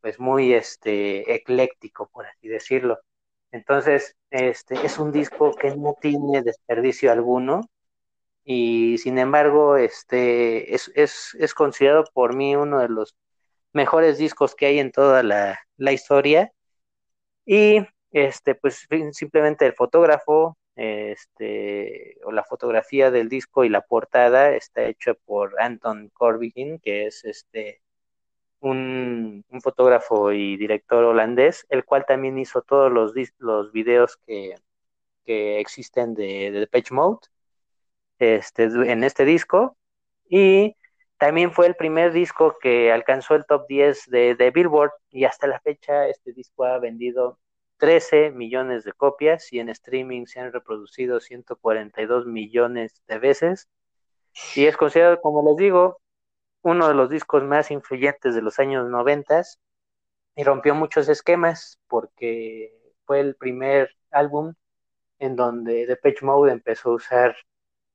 pues muy este, ecléctico, por así decirlo. Entonces, este, es un disco que no tiene desperdicio alguno y sin embargo, este, es, es, es considerado por mí uno de los mejores discos que hay en toda la, la historia. Y este, pues simplemente el fotógrafo, este, o la fotografía del disco y la portada está hecha por Anton Corbijn, que es este un, fotógrafo y director holandés, el cual también hizo todos los, los videos que, existen de, de Page Mode este, en este disco. Y también fue el primer disco que alcanzó el top 10 de, de Billboard y hasta la fecha este disco ha vendido 13 millones de copias y en streaming se han reproducido 142 millones de veces. Y es considerado, como les digo, uno de los discos más influyentes de los años 90 y rompió muchos esquemas porque fue el primer álbum en donde Depeche Mode empezó a usar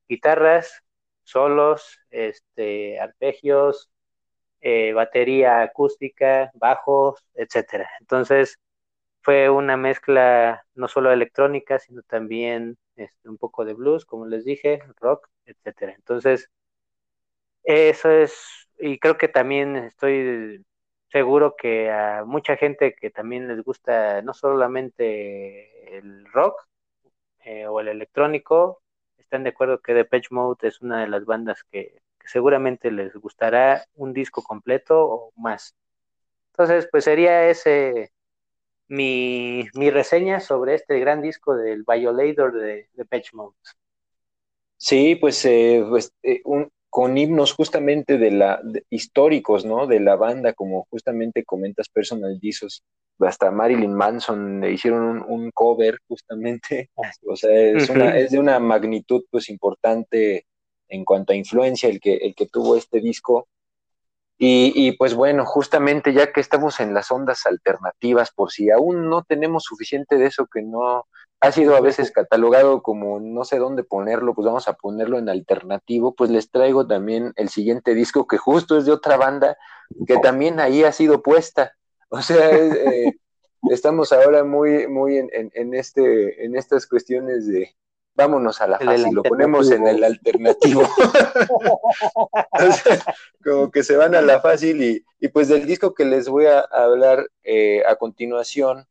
guitarras, solos, este, arpegios, eh, batería acústica, bajos, etcétera. Entonces fue una mezcla no solo electrónica, sino también este, un poco de blues, como les dije, rock, etcétera. Entonces eso es, y creo que también estoy seguro que a mucha gente que también les gusta no solamente el rock eh, o el electrónico, están de acuerdo que Depeche Mode es una de las bandas que, seguramente les gustará un disco completo o más. Entonces, pues sería ese mi, mi reseña sobre este gran disco del Violator de Depeche Mode. Sí, pues, eh, pues eh, un, con himnos justamente de la históricos, ¿no? De la banda, como justamente comentas Personal Jesus, hasta Marilyn Manson le hicieron un, cover justamente, o sea, es, una, es de una magnitud pues importante en cuanto a influencia el que, el que tuvo este disco. Y, y, pues bueno, justamente ya que estamos en las ondas alternativas, por si aún no tenemos suficiente de eso que no, ha sido a veces catalogado como no sé dónde ponerlo, pues vamos a ponerlo en alternativo, pues les traigo también el siguiente disco que justo es de otra banda que también ahí ha sido puesta. O sea, eh, estamos ahora muy, muy en, en, este, en estas cuestiones de vámonos a la fácil, lo ponemos en el alternativo. como que se van a la fácil y, y, pues del disco que les voy a hablar eh, a continuación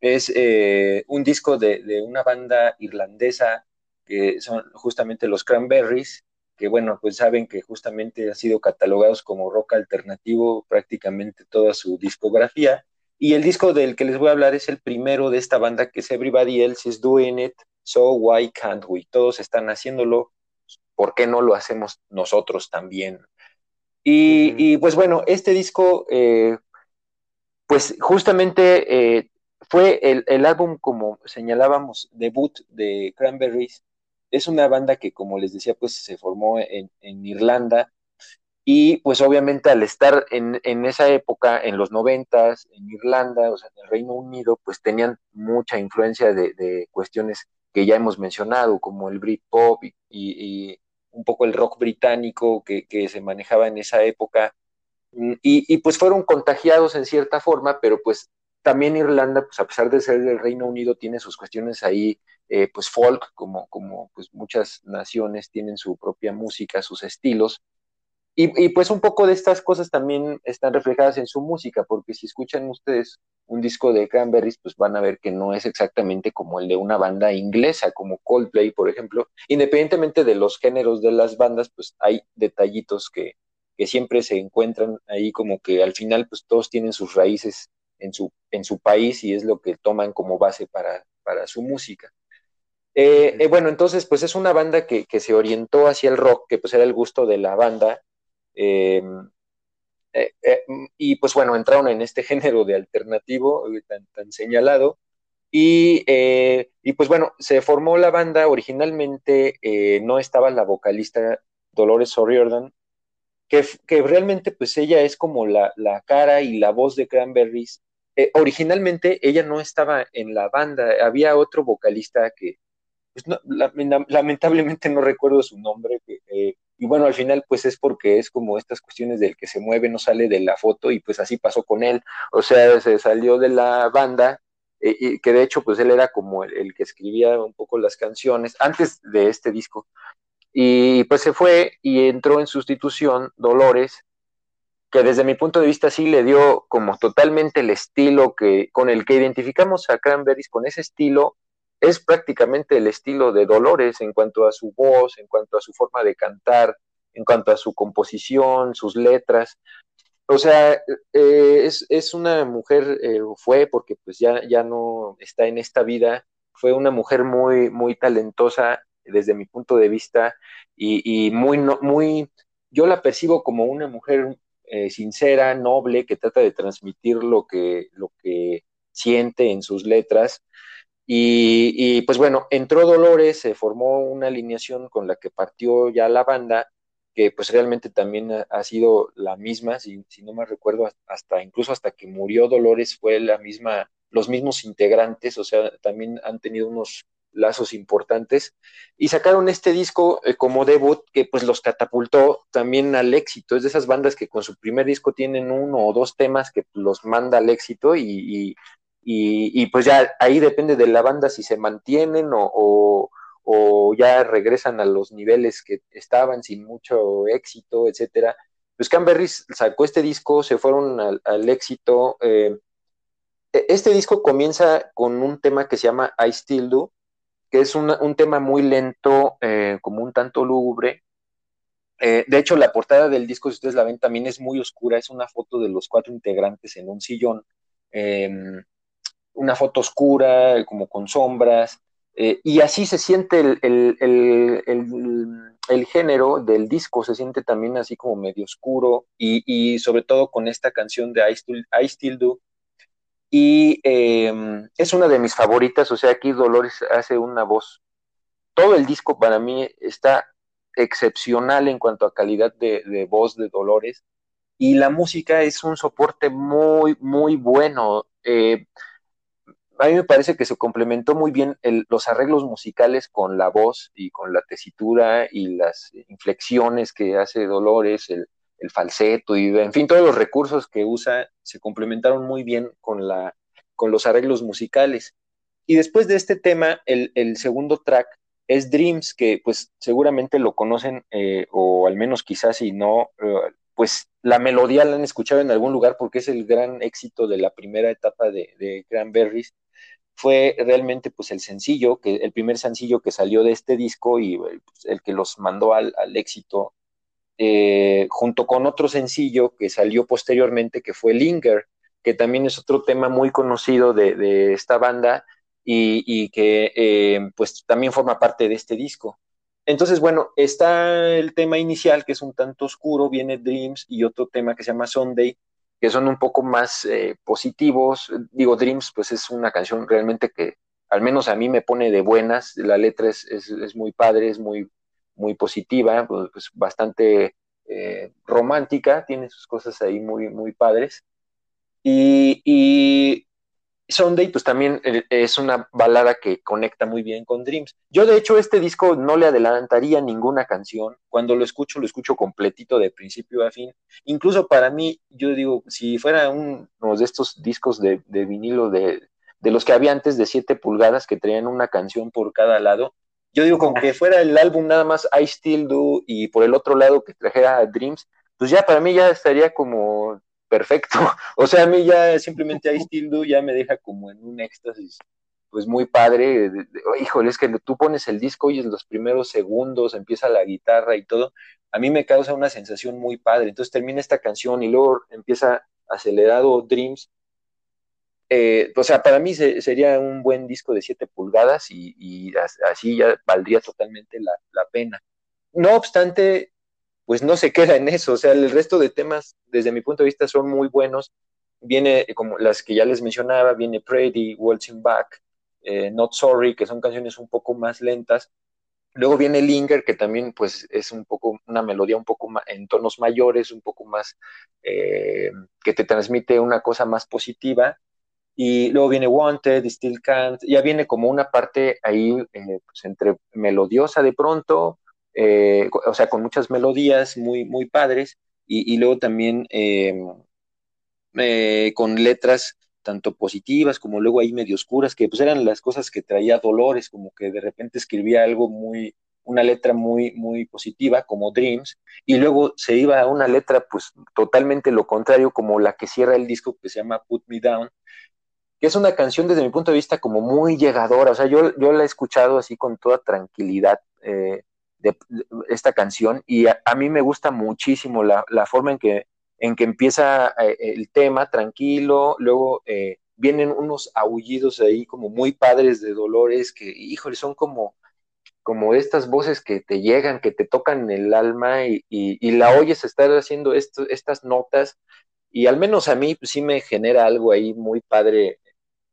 es eh, un disco de, una banda irlandesa que son justamente los Cranberries, que bueno, pues saben que justamente han sido catalogados como rock alternativo prácticamente toda su discografía. Y el disco del que les voy a hablar es el primero de esta banda, que es Everybody Else is Doing It, So Why Can't We? Todos están haciéndolo, ¿por qué no lo hacemos nosotros también? Y, pues bueno, este disco, eh, pues justamente eh, fue el, álbum, como señalábamos, debut de Cranberries. Es una banda que, como les decía, pues se formó en, Irlanda y pues obviamente al estar en, esa época, en los noventas, en Irlanda, o sea, en el Reino Unido, pues tenían mucha influencia de, cuestiones que ya hemos mencionado, como el Britpop y, un poco el rock británico que, se manejaba en esa época. Y, y, pues fueron contagiados en cierta forma, pero pues también Irlanda, pues a pesar de ser del Reino Unido, tiene sus cuestiones ahí, eh, pues folk, como, como pues muchas naciones tienen su propia música, sus estilos. Y, pues un poco de estas cosas también están reflejadas en su música, porque si escuchan ustedes un disco de Cranberries, pues van a ver que no es exactamente como el de una banda inglesa, como Coldplay, por ejemplo. Independientemente de los géneros de las bandas, pues hay detallitos que, que siempre se encuentran ahí como que al final pues todos tienen sus raíces en su, en su país y es lo que toman como base para, para su música. Eh, eh, bueno, entonces pues es una banda que, que, se orientó hacia el rock, que pues era el gusto de la banda, Em, eh, eh, y pues bueno, entraron en este género de alternativo eh, tan, señalado. Y, y, pues bueno, se formó la banda, originalmente no estaba la vocalista Dolores O'Riordan, que, que, realmente pues ella es como la, la cara y la voz de Cranberries. originalmente ella no estaba en la banda, había otro vocalista que, pues lamentablemente no recuerdo su nombre, y bueno, al final pues es porque es como estas cuestiones del que se mueve, no sale de la foto y pues así pasó con él. O sea, se salió de la banda, eh, y que de hecho pues él era como el, que escribía un poco las canciones antes de este disco. Y pues se fue y entró en sustitución Dolores, que desde mi punto de vista sí le dio como totalmente el estilo que con el que identificamos a Cranberries, con ese estilo es prácticamente el estilo de Dolores en cuanto a su voz, en cuanto a su forma de cantar, en cuanto a su composición, sus letras. O sea, eh, es, una mujer, eh, fue porque pues ya, ya no está en esta vida, fue una mujer muy, muy talentosa desde mi punto de vista y, muy, muy, yo la percibo como una mujer eh, sincera, noble, que trata de transmitir lo que, lo que siente en sus letras y, pues bueno, entró Dolores, se formó una alineación con la que partió ya la banda, que pues realmente también ha, sido la misma, si, no me recuerdo, hasta incluso hasta que murió Dolores fue la misma, los mismos integrantes, o sea, también han tenido unos lazos importantes. Y sacaron este disco eh, como debut que pues los catapultó también al éxito, es de esas bandas que con su primer disco tienen uno o dos temas que los manda al éxito y y, pues ya ahí depende de la banda si se mantienen o, ya regresan a los niveles que estaban sin mucho éxito, etcétera. Pues Canberris sacó este disco, se fueron al, éxito. Eh, e, este disco comienza con un tema que se llama I Still Do, que es un tema muy lento, eh, como un tanto lúgubre. Eh, de hecho, la portada del disco, si ustedes la ven, también es muy oscura, es una foto de los cuatro integrantes en un sillón. Una foto oscura, como con sombras, eh, y así se siente el, género del disco, se siente también así como medio oscuro, y, sobre todo con esta canción de I Still, Do. Y em, es una de mis favoritas, o sea, aquí Dolores hace una voz. Todo el disco para mí está excepcional en cuanto a calidad de voz de Dolores, y la música es un soporte muy, muy bueno. Eh, a mí me parece que se complementó muy bien los arreglos musicales con la voz y con la tesitura y las inflexiones que hace Dolores, el, falseto y en fin, todos los recursos que usa se complementaron muy bien con, la, con los arreglos musicales. Y después de este tema, el, segundo track es Dreams, que pues seguramente lo conocen, eh, o al menos quizás si no, eh, pues la melodía la han escuchado en algún lugar porque es el gran éxito de la primera etapa de, de Cranberries fue realmente pues el sencillo, el primer sencillo que salió de este disco y pues, el que los mandó al, éxito, eh, junto con otro sencillo que salió posteriormente que fue Linger, que también es otro tema muy conocido de, esta banda y, que eh, pues también forma parte de este disco. Entonces, bueno, está el tema inicial que es un tanto oscuro, viene Dreams y otro tema que se llama Sunday, que son un poco más eh, positivos. Digo, Dreams, pues es una canción realmente que al menos a mí me pone de buenas. La letra es, es, muy padre, es muy, muy positiva, pues, pues bastante eh, romántica, tiene sus cosas ahí muy, muy padres. Y, y, Sunday, pues también eh, es una balada que conecta muy bien con Dreams. Yo, de hecho, este disco no le adelantaría ninguna canción. Cuando lo escucho, lo escucho completito de principio a fin. Incluso para mí, yo digo, si fuera uno de estos discos de, vinilo de, de, los que había antes de 7 pulgadas que traían una canción por cada lado, yo digo, con que fuera el álbum nada más I Still Do y por el otro lado que trajera Dreams, pues ya para mí ya estaría como perfecto. O sea, a mí ya simplemente I Still ya me deja como en un éxtasis, pues muy padre. Híjole, es que tú pones el disco y en los primeros segundos empieza la guitarra y todo. A mí me causa una sensación muy padre. Entonces termina esta canción y luego empieza acelerado Dreams. Eh, o sea, para mí sería un buen disco de 7 pulgadas y, así ya valdría totalmente la pena. No obstante, pues no se queda en eso, o sea, el resto de temas, desde mi punto de vista, son muy buenos. Viene, como las que ya les mencionaba, viene Pretty, Waltzing Back, eh, Not Sorry, que son canciones un poco más lentas. Luego viene Linger, que también pues es un poco una melodía un poco más, en tonos mayores, un poco más eh, que te transmite una cosa más positiva. Y luego viene Wanted, Still Can't, ya viene como una parte ahí eh, pues entre melodiosa de pronto, eh, o sea, con muchas melodías muy, muy padres, y, luego también em, eh, con letras tanto positivas como luego ahí medio oscuras, que pues eran las cosas que traía Dolores, como que de repente escribía algo muy, una letra muy, muy positiva, como Dreams, y luego se iba a una letra pues totalmente lo contrario, como la que cierra el disco que se llama Put Me Down, que es una canción desde mi punto de vista como muy llegadora, o sea, yo, yo la he escuchado así con toda tranquilidad, eh, de, esta canción y a, mí me gusta muchísimo la, forma en que, en que empieza eh, el tema tranquilo, luego eh, vienen unos aullidos ahí como muy padres de Dolores que, híjole, son como, como estas voces que te llegan, que te tocan el alma y, y, la oyes estar haciendo esto, estas notas y al menos a mí pues, sí me genera algo ahí muy padre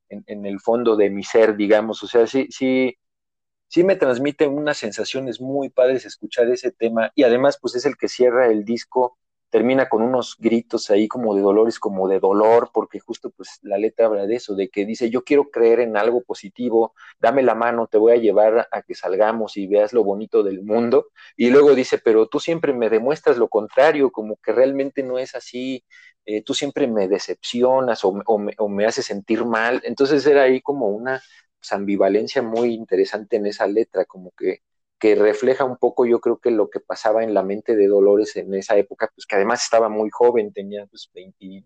en, en, el fondo de mi ser, digamos, o sea, sí, sí, sí me transmite unas sensaciones muy padres escuchar ese tema y además pues es el que cierra el disco, termina con unos gritos ahí como de dolores, como de dolor, porque justo pues la letra habla de eso, de que dice yo quiero creer en algo positivo, dame la mano, te voy a llevar a que salgamos y veas lo bonito del mundo y luego dice pero tú siempre me demuestras lo contrario, como que realmente no es así, eh, tú siempre me decepcionas o, o me haces sentir mal, entonces era ahí como una ambivalencia muy interesante en esa letra, como que, que refleja un poco, yo creo que lo que pasaba en la mente de Dolores en esa época, pues que además estaba muy joven, tenía pues 20,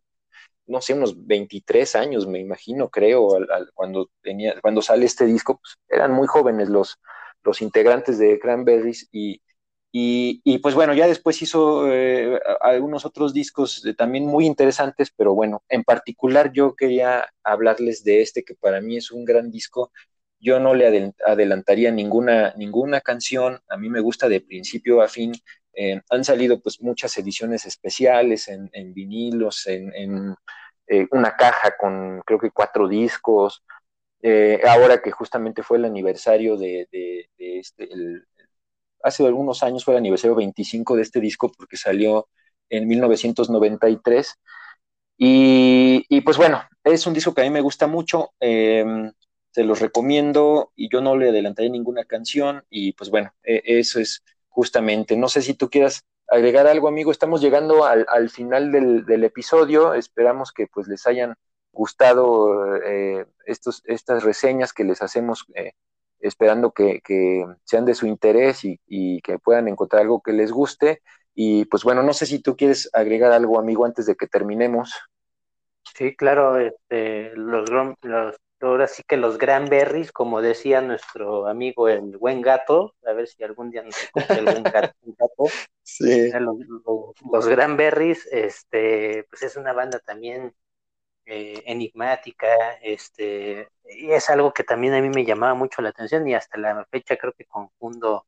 no sé, unos 23 años, me imagino, creo, cuando, tenía, cuando sale este disco, pues eran muy jóvenes los, los integrantes de Cranberries y, y, pues bueno, ya después hizo eh, algunos otros discos también muy interesantes, pero bueno, en particular yo quería hablarles de este que para mí es un gran disco. Yo no le adelantaría ninguna, ninguna canción, a mí me gusta de principio a fin. Eh, han salido pues muchas ediciones especiales en, vinilos, en, eh, una caja con creo que cuatro discos. ahora que justamente fue el aniversario de, este, hace algunos años fue el aniversario 25 de este disco porque salió en 1993. Y, y pues bueno, es un disco que a mí me gusta mucho, em, se los recomiendo y yo no le adelantaré ninguna canción y pues bueno, e, eso es justamente, no sé si tú quieras agregar algo amigo, estamos llegando al, al final del, del, episodio, esperamos que pues les hayan gustado eh, estos, estas reseñas que les hacemos eh, esperando que, sean de su interés y, que puedan encontrar algo que les guste. Y pues bueno, no sé si tú quieres agregar algo, amigo, antes de que terminemos. Sí, claro, este, los, los, ahora sí que los Granberries, como decía nuestro amigo el buen gato, a ver si algún día nos encuentra algún gato, Sí. Los, los, los Granberries, este, pues es una banda también eh, enigmática, este, y es algo que también a mí me llamaba mucho la atención y hasta la fecha creo que confundo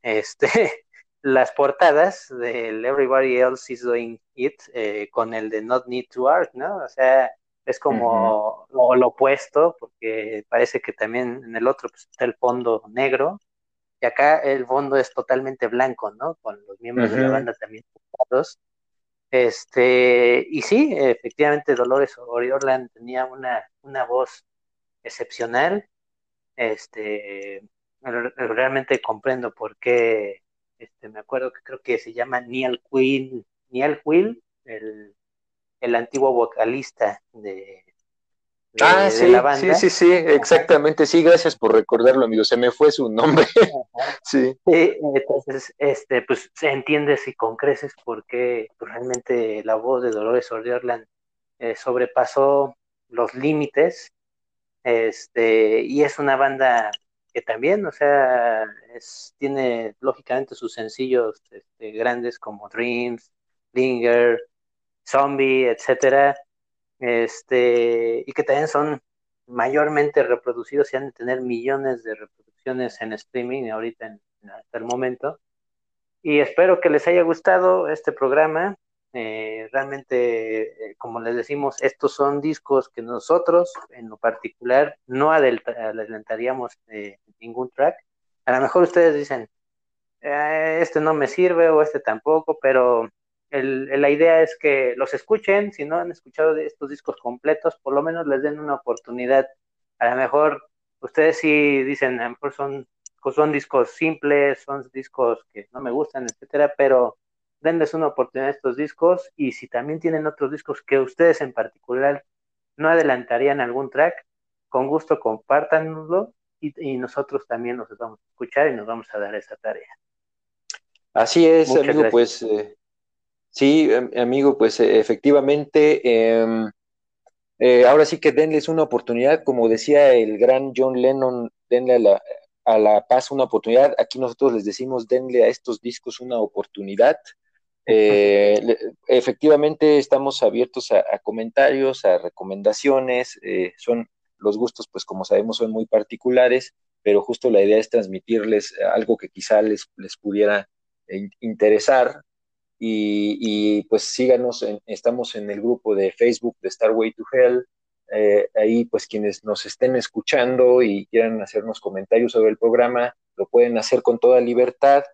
este, las portadas del Everybody Else is Doing It eh, con el de Not Need to Art, ¿no? O sea, es como lo, opuesto, porque parece que también en el otro pues, está el fondo negro, y acá el fondo es totalmente blanco, ¿no? Con los miembros de la banda también este, y sí, efectivamente Dolores Oriorland tenía una, una voz excepcional. Este, realmente comprendo por qué, este, me acuerdo que creo que se llama Neil Quill, Neil Quill, el, el antiguo vocalista de, ah, sí, la banda. Sí, sí, sí, exactamente. Sí, gracias por recordarlo, amigo. Se me fue su nombre. sí. Entonces, este, pues se entiende si con creces porque pues, realmente la voz de Dolores O'Riordan eh, sobrepasó los límites. Este, y es una banda que también, o sea, es, tiene lógicamente sus sencillos este, grandes como Dreams, Linger, Zombie, etcétera, este, y que también son mayormente reproducidos y han de tener millones de reproducciones en streaming ahorita en, hasta el momento. Y espero que les haya gustado este programa. Eh, realmente, eh, como les decimos, estos son discos que nosotros, en lo particular, no adelantaríamos eh, ningún track. A lo mejor ustedes dicen, este no me sirve o este tampoco, pero la idea es que los escuchen, si no han escuchado estos discos completos, por lo menos les den una oportunidad. A lo mejor ustedes sí dicen, a lo mejor son, son discos simples, son discos que no me gustan, etcétera, pero denles una oportunidad a estos discos y si también tienen otros discos que ustedes en particular no adelantarían algún track, con gusto compártanlo y, y nosotros también nos vamos a escuchar y nos vamos a dar esa tarea. Así es, amigo, pues eh, Sí, em, amigo, pues e, efectivamente, em, eh, ahora sí que denles una oportunidad, como decía el gran John Lennon, denle a la, a la paz una oportunidad. Aquí nosotros les decimos, denle a estos discos una oportunidad. Eh, efectivamente, estamos abiertos a, comentarios, a recomendaciones. Eh, son los gustos, pues como sabemos, son muy particulares, pero justo la idea es transmitirles algo que quizá les, les pudiera interesar y, pues síganos, estamos en el grupo de Facebook de Starway to Hell. Eh, ahí pues quienes nos estén escuchando y quieran hacernos comentarios sobre el programa, lo pueden hacer con toda libertad.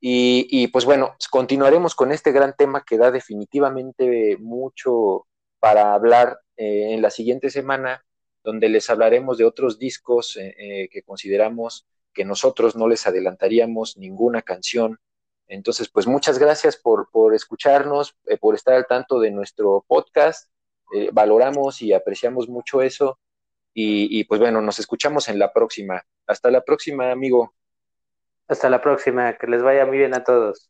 Y, pues bueno, continuaremos con este gran tema que da definitivamente mucho para hablar eh, en la siguiente semana, donde les hablaremos de otros discos eh, que consideramos que nosotros no les adelantaríamos ninguna canción entonces, pues muchas gracias por, escucharnos, eh, por estar al tanto de nuestro podcast. Eh, valoramos y apreciamos mucho eso. Y, pues bueno, nos escuchamos en la próxima. Hasta la próxima, amigo. Hasta la próxima, que les vaya muy bien a todos.